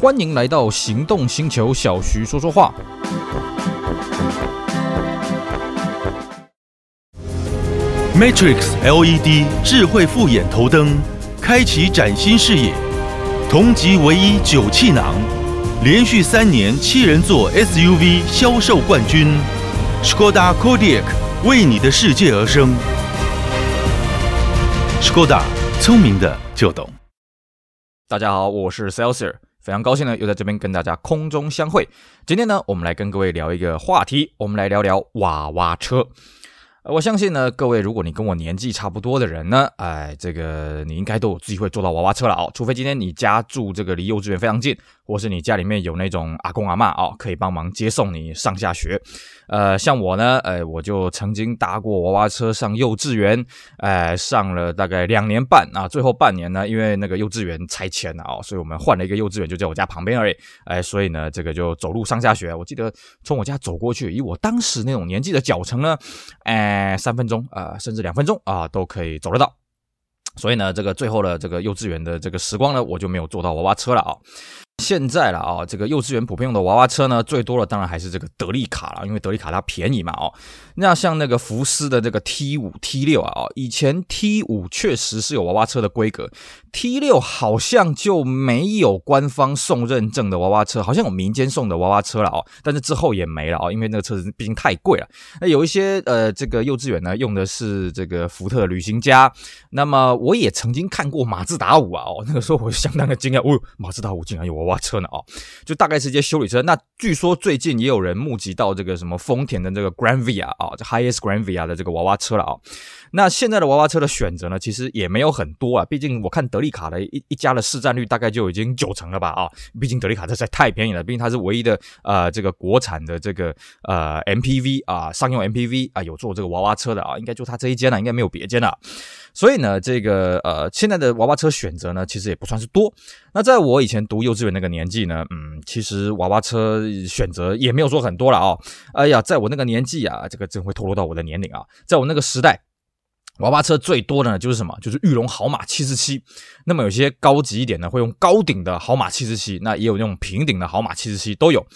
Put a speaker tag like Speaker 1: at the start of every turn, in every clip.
Speaker 1: 欢迎来到行动星球，小徐说说话。
Speaker 2: Matrix LED 智慧复眼头灯，开启崭新视野。同级唯一九气囊，连续三年七人座 SUV 销售冠军。Skoda Kodiaq 为你的世界而生。Skoda，聪明的就懂。
Speaker 1: 大家好，我是 Celsior。非常高兴呢，又在这边跟大家空中相会。今天呢，我们来跟各位聊一个话题，我们来聊聊娃娃车。我相信呢，各位，如果你跟我年纪差不多的人呢，哎，这个你应该都有机会坐到娃娃车了哦。除非今天你家住这个离幼稚园非常近，或是你家里面有那种阿公阿嬷哦，可以帮忙接送你上下学。呃，像我呢，呃，我就曾经搭过娃娃车上幼稚园，哎，上了大概两年半啊。最后半年呢，因为那个幼稚园拆迁了哦，所以我们换了一个幼稚园，就在我家旁边而已。哎，所以呢，这个就走路上下学。我记得从我家走过去，以我当时那种年纪的脚程呢，哎，三分钟啊，甚至两分钟啊，都可以走得到。所以呢，这个最后的这个幼稚园的这个时光呢，我就没有坐到娃娃车了啊。现在了啊，这个幼稚园普遍用的娃娃车呢，最多的当然还是这个德利卡了，因为德利卡它便宜嘛哦。那像那个福斯的这个 T 五、T 六啊，哦，以前 T 五确实是有娃娃车的规格，T 六好像就没有官方送认证的娃娃车，好像有民间送的娃娃车了哦，但是之后也没了哦，因为那个车子毕竟太贵了。那有一些呃，这个幼稚园呢用的是这个福特旅行家，那么我也曾经看过马自达五啊，哦，那个时候我相当的惊讶，哦，马自达五竟然有娃娃娃车呢哦，就大概是一些修理车。那据说最近也有人募集到这个什么丰田的这个 Grand Via 啊。这 Highest Grand Via 的这个娃娃车了啊，那现在的娃娃车的选择呢，其实也没有很多啊。毕竟我看德利卡的一一家的市占率大概就已经九成了吧啊。毕竟德利卡这实在太便宜了，毕竟它是唯一的呃这个国产的这个呃 MPV 啊，商用 MPV 啊，有做这个娃娃车的啊，应该就它这一间了，应该没有别间了。所以呢，这个呃现在的娃娃车选择呢，其实也不算是多。那在我以前读幼稚园那个年纪呢，嗯，其实娃娃车选择也没有说很多了啊。哎呀，在我那个年纪啊，这个真会透露到我的年龄啊，在我那个时代。娃娃车最多的呢，就是什么？就是玉龙豪马七十七。那么有些高级一点的，会用高顶的豪马七十七，那也有那种平顶的豪马七十七都有。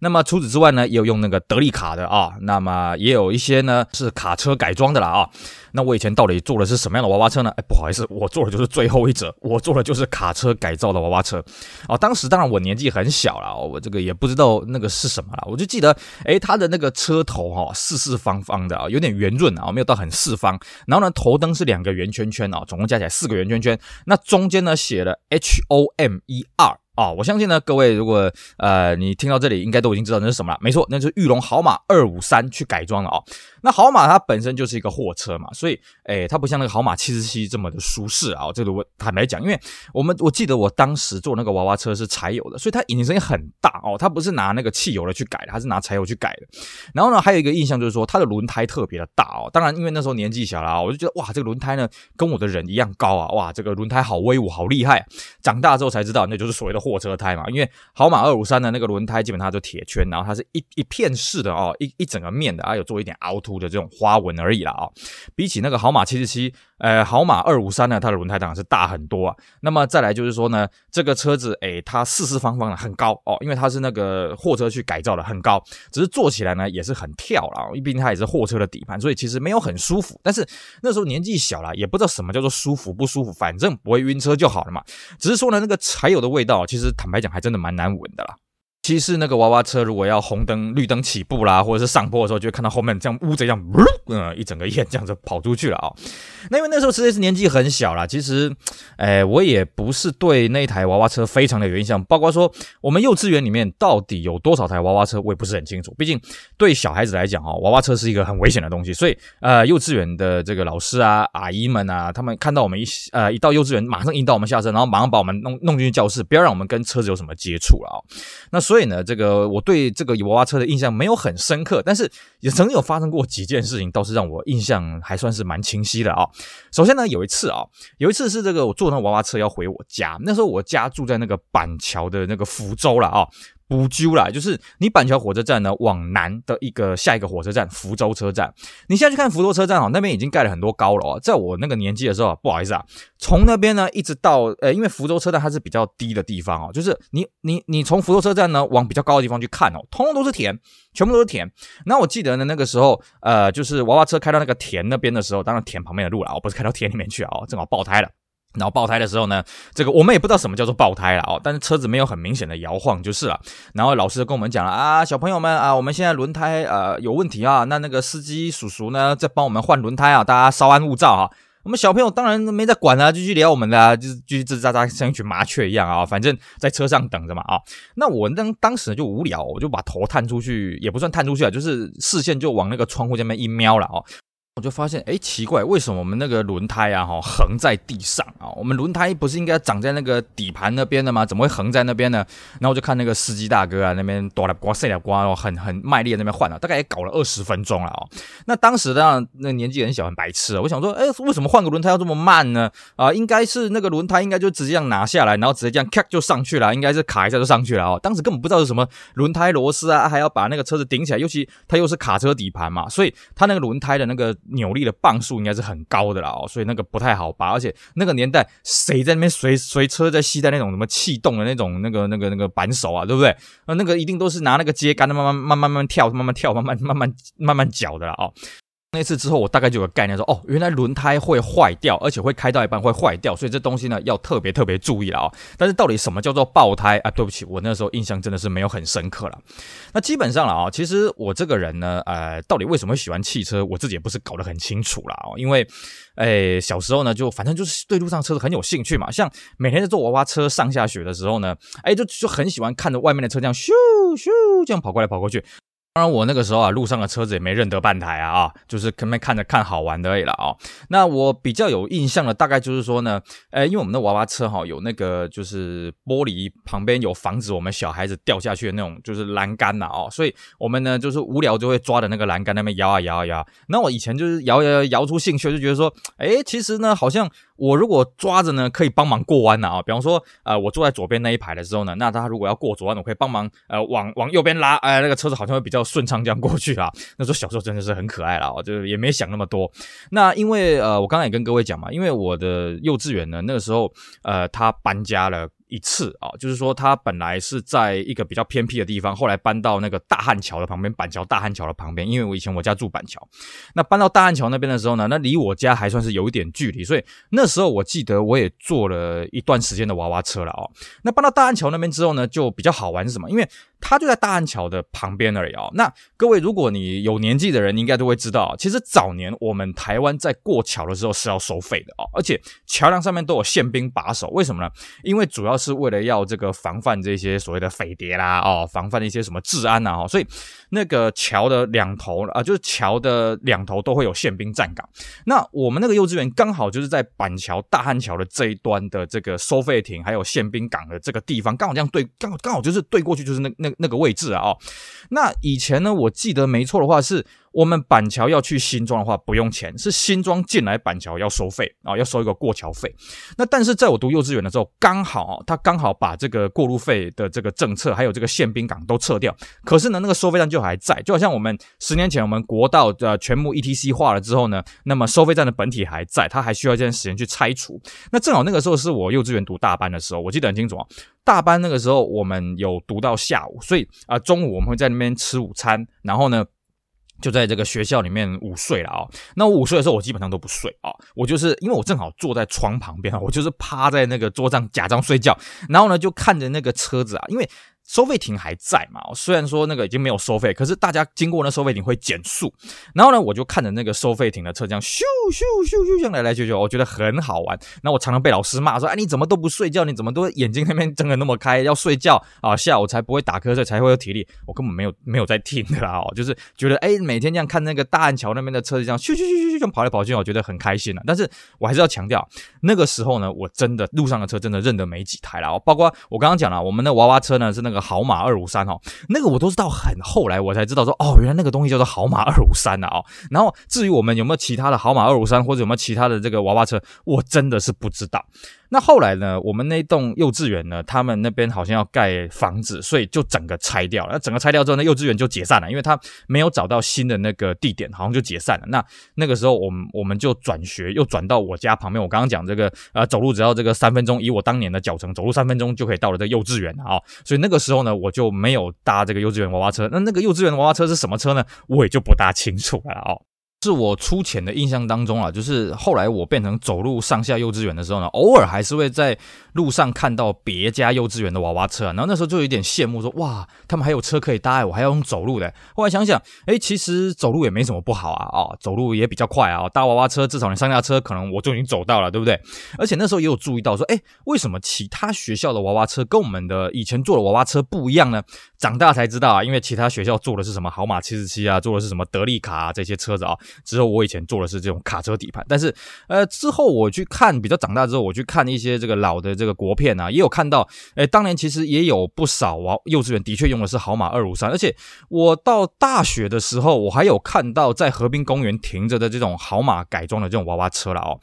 Speaker 1: 那么除此之外呢，也有用那个德利卡的啊。那么也有一些呢是卡车改装的了啊。那我以前到底坐的是什么样的娃娃车呢？哎，不好意思，我坐的就是最后一者，我坐的就是卡车改造的娃娃车。哦，当时当然我年纪很小了，我这个也不知道那个是什么了。我就记得，哎，它的那个车头哈、哦，四四方方的啊，有点圆润啊，没有到很四方。然后呢，头灯是两个圆圈圈啊，总共加起来四个圆圈圈。那中间呢写了 H O M E R。啊，我相信呢，各位如果呃你听到这里，应该都已经知道那是什么了。没错，那就是玉龙豪马二五三去改装了啊、哦。那豪马它本身就是一个货车嘛，所以诶，它不像那个豪马七十七这么的舒适啊。这个我坦白讲，因为我们我记得我当时坐那个娃娃车是柴油的，所以它引擎声音很大哦。它不是拿那个汽油的去改的，它是拿柴油去改的。然后呢，还有一个印象就是说它的轮胎特别的大哦。当然，因为那时候年纪小啦，我就觉得哇，这个轮胎呢跟我的人一样高啊，哇，这个轮胎好威武，好厉害。长大之后才知道，那就是所谓的货。车胎嘛，因为豪马二五三的那个轮胎基本上就铁圈，然后它是一一片式的哦，一一整个面的，啊有做一点凹凸的这种花纹而已啦啊、比起那个豪马七十七，呃，豪马二五三呢，它的轮胎当然是大很多啊。那么再来就是说呢，这个车子诶，它四四方方的很高哦，因为它是那个货车去改造的，很高，只是坐起来呢也是很跳啦，因为毕竟它也是货车的底盘，所以其实没有很舒服。但是那时候年纪小了，也不知道什么叫做舒服不舒服，反正不会晕车就好了嘛。只是说呢，那个柴油的味道，其实坦白讲还真的蛮难闻的啦。其实那个娃娃车如果要红灯绿灯起步啦，或者是上坡的时候，就会看到后面这样乌贼这样，嗯，一整个烟这样子跑出去了啊、那因为那时候实在是年纪很小啦，其实，哎，我也不是对那台娃娃车非常的有印象。包括说我们幼稚园里面到底有多少台娃娃车，我也不是很清楚。毕竟对小孩子来讲啊，娃娃车是一个很危险的东西，所以呃，幼稚园的这个老师啊、阿姨们啊，他们看到我们一呃一到幼稚园，马上引导我们下车，然后马上把我们弄弄进去教室，不要让我们跟车子有什么接触了啊、哦。那所以呢，这个我对这个娃娃车的印象没有很深刻，但是也曾经有发生过几件事情，倒是让我印象还算是蛮清晰的啊。首先呢，有一次啊，有一次是这个我坐那娃娃车要回我家，那时候我家住在那个板桥的那个福州了啊。补救啦，就是你板桥火车站呢往南的一个下一个火车站福州车站，你现在去看福州车站哦，那边已经盖了很多高楼啊。在我那个年纪的时候，不好意思啊，从那边呢一直到呃，因为福州车站它是比较低的地方哦，就是你你你从福州车站呢往比较高的地方去看哦，通通都是田，全部都是田。那我记得呢那个时候呃，就是娃娃车开到那个田那边的时候，当然田旁边的路了，我不是开到田里面去啊，正好爆胎了。然后爆胎的时候呢，这个我们也不知道什么叫做爆胎了哦，但是车子没有很明显的摇晃就是了。然后老师跟我们讲了啊，小朋友们啊，我们现在轮胎呃有问题啊，那那个司机叔叔呢在帮我们换轮胎啊，大家稍安勿躁啊。我们小朋友当然没在管啊，继续聊我们的啊，就是继续吱吱喳喳像一群麻雀一样啊，反正在车上等着嘛啊。那我当当时就无聊，我就把头探出去，也不算探出去啊，就是视线就往那个窗户这边一瞄了哦。我就发现，哎，奇怪，为什么我们那个轮胎啊，哈，横在地上啊？我们轮胎不是应该长在那个底盘那边的吗？怎么会横在那边呢？然后我就看那个司机大哥啊，那边哆啦呱、塞啦呱，很很卖力的那边换了，大概也搞了二十分钟了哦。那当时呢，那年纪很小，很白痴啊。我想说，哎，为什么换个轮胎要这么慢呢？啊，应该是那个轮胎应该就直接这样拿下来，然后直接这样咔就上去了，应该是卡一下就上去了哦。当时根本不知道是什么轮胎螺丝啊，还要把那个车子顶起来，尤其它又是卡车底盘嘛，所以它那个轮胎的那个扭力的磅数。应该是很高的啦哦，所以那个不太好拔，而且那个年代谁在那边随随车在系带那种什么气动的那种那个那个那个扳手啊，对不对？那个一定都是拿那个秸秆的，慢慢慢慢慢慢跳，慢慢跳，慢慢慢慢慢慢搅的啦哦。那次之后，我大概就有个概念说，哦，原来轮胎会坏掉，而且会开到一半会坏掉，所以这东西呢要特别特别注意了啊。但是到底什么叫做爆胎啊？对不起，我那时候印象真的是没有很深刻了。那基本上了啊，其实我这个人呢，呃，到底为什么喜欢汽车，我自己也不是搞得很清楚了啊。因为，哎，小时候呢，就反正就是对路上车子很有兴趣嘛，像每天在坐娃娃车上下学的时候呢，哎，就就很喜欢看着外面的车这样咻咻这样跑过来跑过去。当然，我那个时候啊，路上的车子也没认得半台啊啊，就是可能看着看好玩的而已了啊。那我比较有印象的，大概就是说呢，诶，因为我们的娃娃车哈，有那个就是玻璃旁边有防止我们小孩子掉下去的那种就是栏杆呐哦，所以我们呢就是无聊就会抓着那个栏杆那边摇啊摇啊摇。那我以前就是摇摇摇摇出兴趣，就觉得说，诶，其实呢好像。我如果抓着呢，可以帮忙过弯的啊！比方说，呃，我坐在左边那一排的时候呢，那他如果要过左弯，我可以帮忙，呃，往往右边拉，哎、呃，那个车子好像会比较顺畅这样过去啊。那时候小时候真的是很可爱了啊，就也没想那么多。那因为呃，我刚才也跟各位讲嘛，因为我的幼稚园呢，那个时候呃，他搬家了。一次啊，就是说他本来是在一个比较偏僻的地方，后来搬到那个大汉桥的旁边，板桥大汉桥的旁边。因为我以前我家住板桥，那搬到大汉桥那边的时候呢，那离我家还算是有一点距离，所以那时候我记得我也坐了一段时间的娃娃车了哦。那搬到大汉桥那边之后呢，就比较好玩是什么？因为它就在大汉桥的旁边而已哦。那各位，如果你有年纪的人，应该都会知道，其实早年我们台湾在过桥的时候是要收费的哦，而且桥梁上面都有宪兵把守。为什么呢？因为主要是为了要这个防范这些所谓的匪谍啦，哦，防范一些什么治安呐，哦，所以那个桥的两头啊，就是桥的两头都会有宪兵站岗。那我们那个幼稚园刚好就是在板桥大汉桥的这一端的这个收费亭，还有宪兵岗的这个地方，刚好这样对，刚好刚好就是对过去就是那那那个位置啊，哦，那以前呢，我记得没错的话是。我们板桥要去新庄的话不用钱，是新庄进来板桥要收费啊，要收一个过桥费。那但是在我读幼稚园的时候，刚好他刚好把这个过路费的这个政策，还有这个宪兵岗都撤掉。可是呢，那个收费站就还在，就好像我们十年前我们国道的全部 ETC 化了之后呢，那么收费站的本体还在，它还需要一段时间去拆除。那正好那个时候是我幼稚园读大班的时候，我记得很清楚啊。大班那个时候我们有读到下午，所以啊中午我们会在那边吃午餐，然后呢。就在这个学校里面午睡了啊、那我午睡的时候，我基本上都不睡啊、我就是因为我正好坐在窗旁边啊，我就是趴在那个桌上假装睡觉，然后呢就看着那个车子啊，因为。收费亭还在嘛？虽然说那个已经没有收费，可是大家经过那收费亭会减速。然后呢，我就看着那个收费亭的车这样咻咻咻咻这样来来去去，我觉得很好玩。那我常常被老师骂说：“哎，你怎么都不睡觉？你怎么都眼睛那边睁得那么开？要睡觉啊！下午才不会打瞌睡，才会有体力。”我根本没有没有在听的啦，哦，就是觉得哎，每天这样看那个大安桥那边的车子这样咻咻咻咻这样跑来跑去，我觉得很开心了。但是我还是要强调，那个时候呢，我真的路上的车真的认得没几台了。包括我刚刚讲了，我们的娃娃车呢是那个。好马二五三哦，那个我都是到很后来我才知道说哦，原来那个东西叫做好马二五三的哦。然后至于我们有没有其他的好马二五三或者有没有其他的这个娃娃车，我真的是不知道。那后来呢，我们那栋幼稚园呢，他们那边好像要盖房子，所以就整个拆掉了。那整个拆掉之后，那幼稚园就解散了，因为他没有找到新的那个地点，好像就解散了。那那个时候，我们我们就转学，又转到我家旁边。我刚刚讲这个，呃，走路只要这个三分钟，以我当年的脚程，走路三分钟就可以到了这个幼稚园啊。所以那个时候呢，我就没有搭这个幼稚园娃娃车。那那个幼稚园娃娃车是什么车呢？我也就不大清楚了哦。是我粗浅的印象当中啊，就是后来我变成走路上下幼稚园的时候呢，偶尔还是会在路上看到别家幼稚园的娃娃车，然后那时候就有点羡慕说，哇，他们还有车可以搭，我还要用走路的。后来想想，哎，其实走路也没什么不好啊，哦，走路也比较快啊，搭娃娃车至少你上下车可能我就已经走到了，对不对？而且那时候也有注意到说，哎，为什么其他学校的娃娃车跟我们的以前坐的娃娃车不一样呢？长大才知道啊，因为其他学校坐的是什么豪马七十七啊，坐的是什么德利卡啊这些车子啊。之后我以前坐的是这种卡车底盘，但是呃之后我去看比较长大之后，我去看一些这个老的这个国片啊，也有看到，诶，当年其实也有不少啊幼稚园的确用的是豪马二五三，而且我到大学的时候，我还有看到在河滨公园停着的这种豪马改装的这种娃娃车了哦。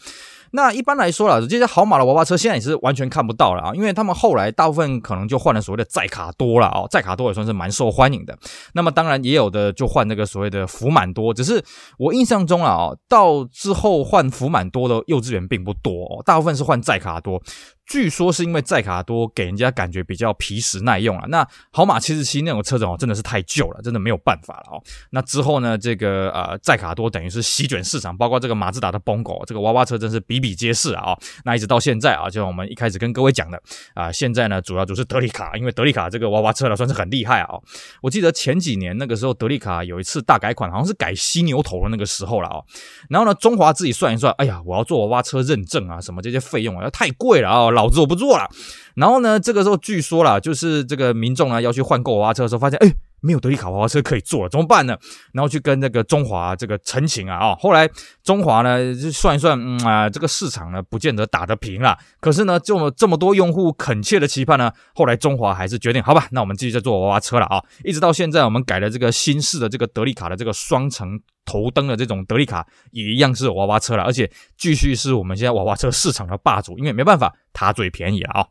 Speaker 1: 那一般来说啦，这些豪马的娃娃车现在也是完全看不到了啊，因为他们后来大部分可能就换了所谓的载卡多了哦，载卡多也算是蛮受欢迎的。那么当然也有的就换那个所谓的福满多，只是我印象中啊，到之后换福满多的幼稚园并不多，大部分是换载卡多。据说是因为载卡多给人家感觉比较皮实耐用啊。那豪马七十七那种车子哦，真的是太旧了，真的没有办法了哦。那之后呢，这个呃载卡多等于是席卷市场，包括这个马自达的 Bongo 这个娃娃车真是比比皆是啊。那一直到现在啊，就像我们一开始跟各位讲的啊，现在呢主要就是德利卡，因为德利卡这个娃娃车呢算是很厉害啊。我记得前几年那个时候德利卡有一次大改款，好像是改犀牛头的那个时候了啊。然后呢，中华自己算一算，哎呀，我要做娃娃车认证啊，什么这些费用啊，要太贵了啊。老子我不做了。然后呢，这个时候据说啦，就是这个民众呢要去换购娃娃车的时候，发现哎，没有德利卡娃娃车可以坐了，怎么办呢？然后去跟那个中华这个陈情啊，哦，后来中华呢就算一算，嗯啊，这个市场呢不见得打得平了。可是呢，就这么多用户恳切的期盼呢，后来中华还是决定，好吧，那我们继续在做娃娃车了啊。一直到现在，我们改了这个新式的这个德利卡的这个双层。头灯的这种德利卡也一样是娃娃车了，而且继续是我们现在娃娃车市场的霸主，因为没办法，它最便宜了啊。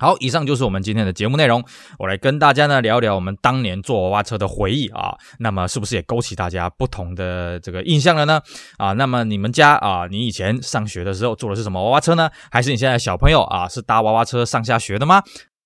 Speaker 1: 好，以上就是我们今天的节目内容，我来跟大家呢聊聊我们当年坐娃娃车的回忆啊。那么是不是也勾起大家不同的这个印象了呢？啊，那么你们家啊，你以前上学的时候坐的是什么娃娃车呢？还是你现在小朋友啊是搭娃娃车上下学的吗？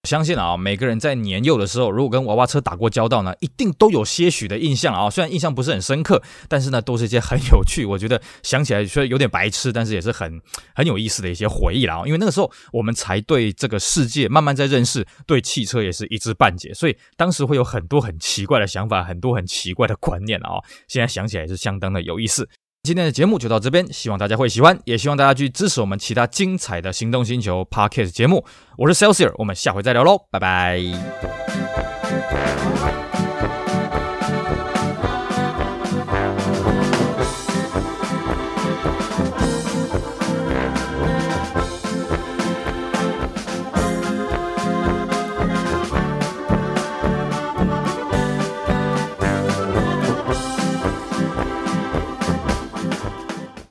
Speaker 1: 相信啊，每个人在年幼的时候，如果跟娃娃车打过交道呢，一定都有些许的印象啊。虽然印象不是很深刻，但是呢，都是一些很有趣。我觉得想起来虽然有点白痴，但是也是很很有意思的一些回忆了啊。因为那个时候我们才对这个世界慢慢在认识，对汽车也是一知半解，所以当时会有很多很奇怪的想法，很多很奇怪的观念啊。现在想起来也是相当的有意思。今天的节目就到这边，希望大家会喜欢，也希望大家去支持我们其他精彩的《行动星球》Podcast 节目。我是 Celsius，我们下回再聊喽，拜拜。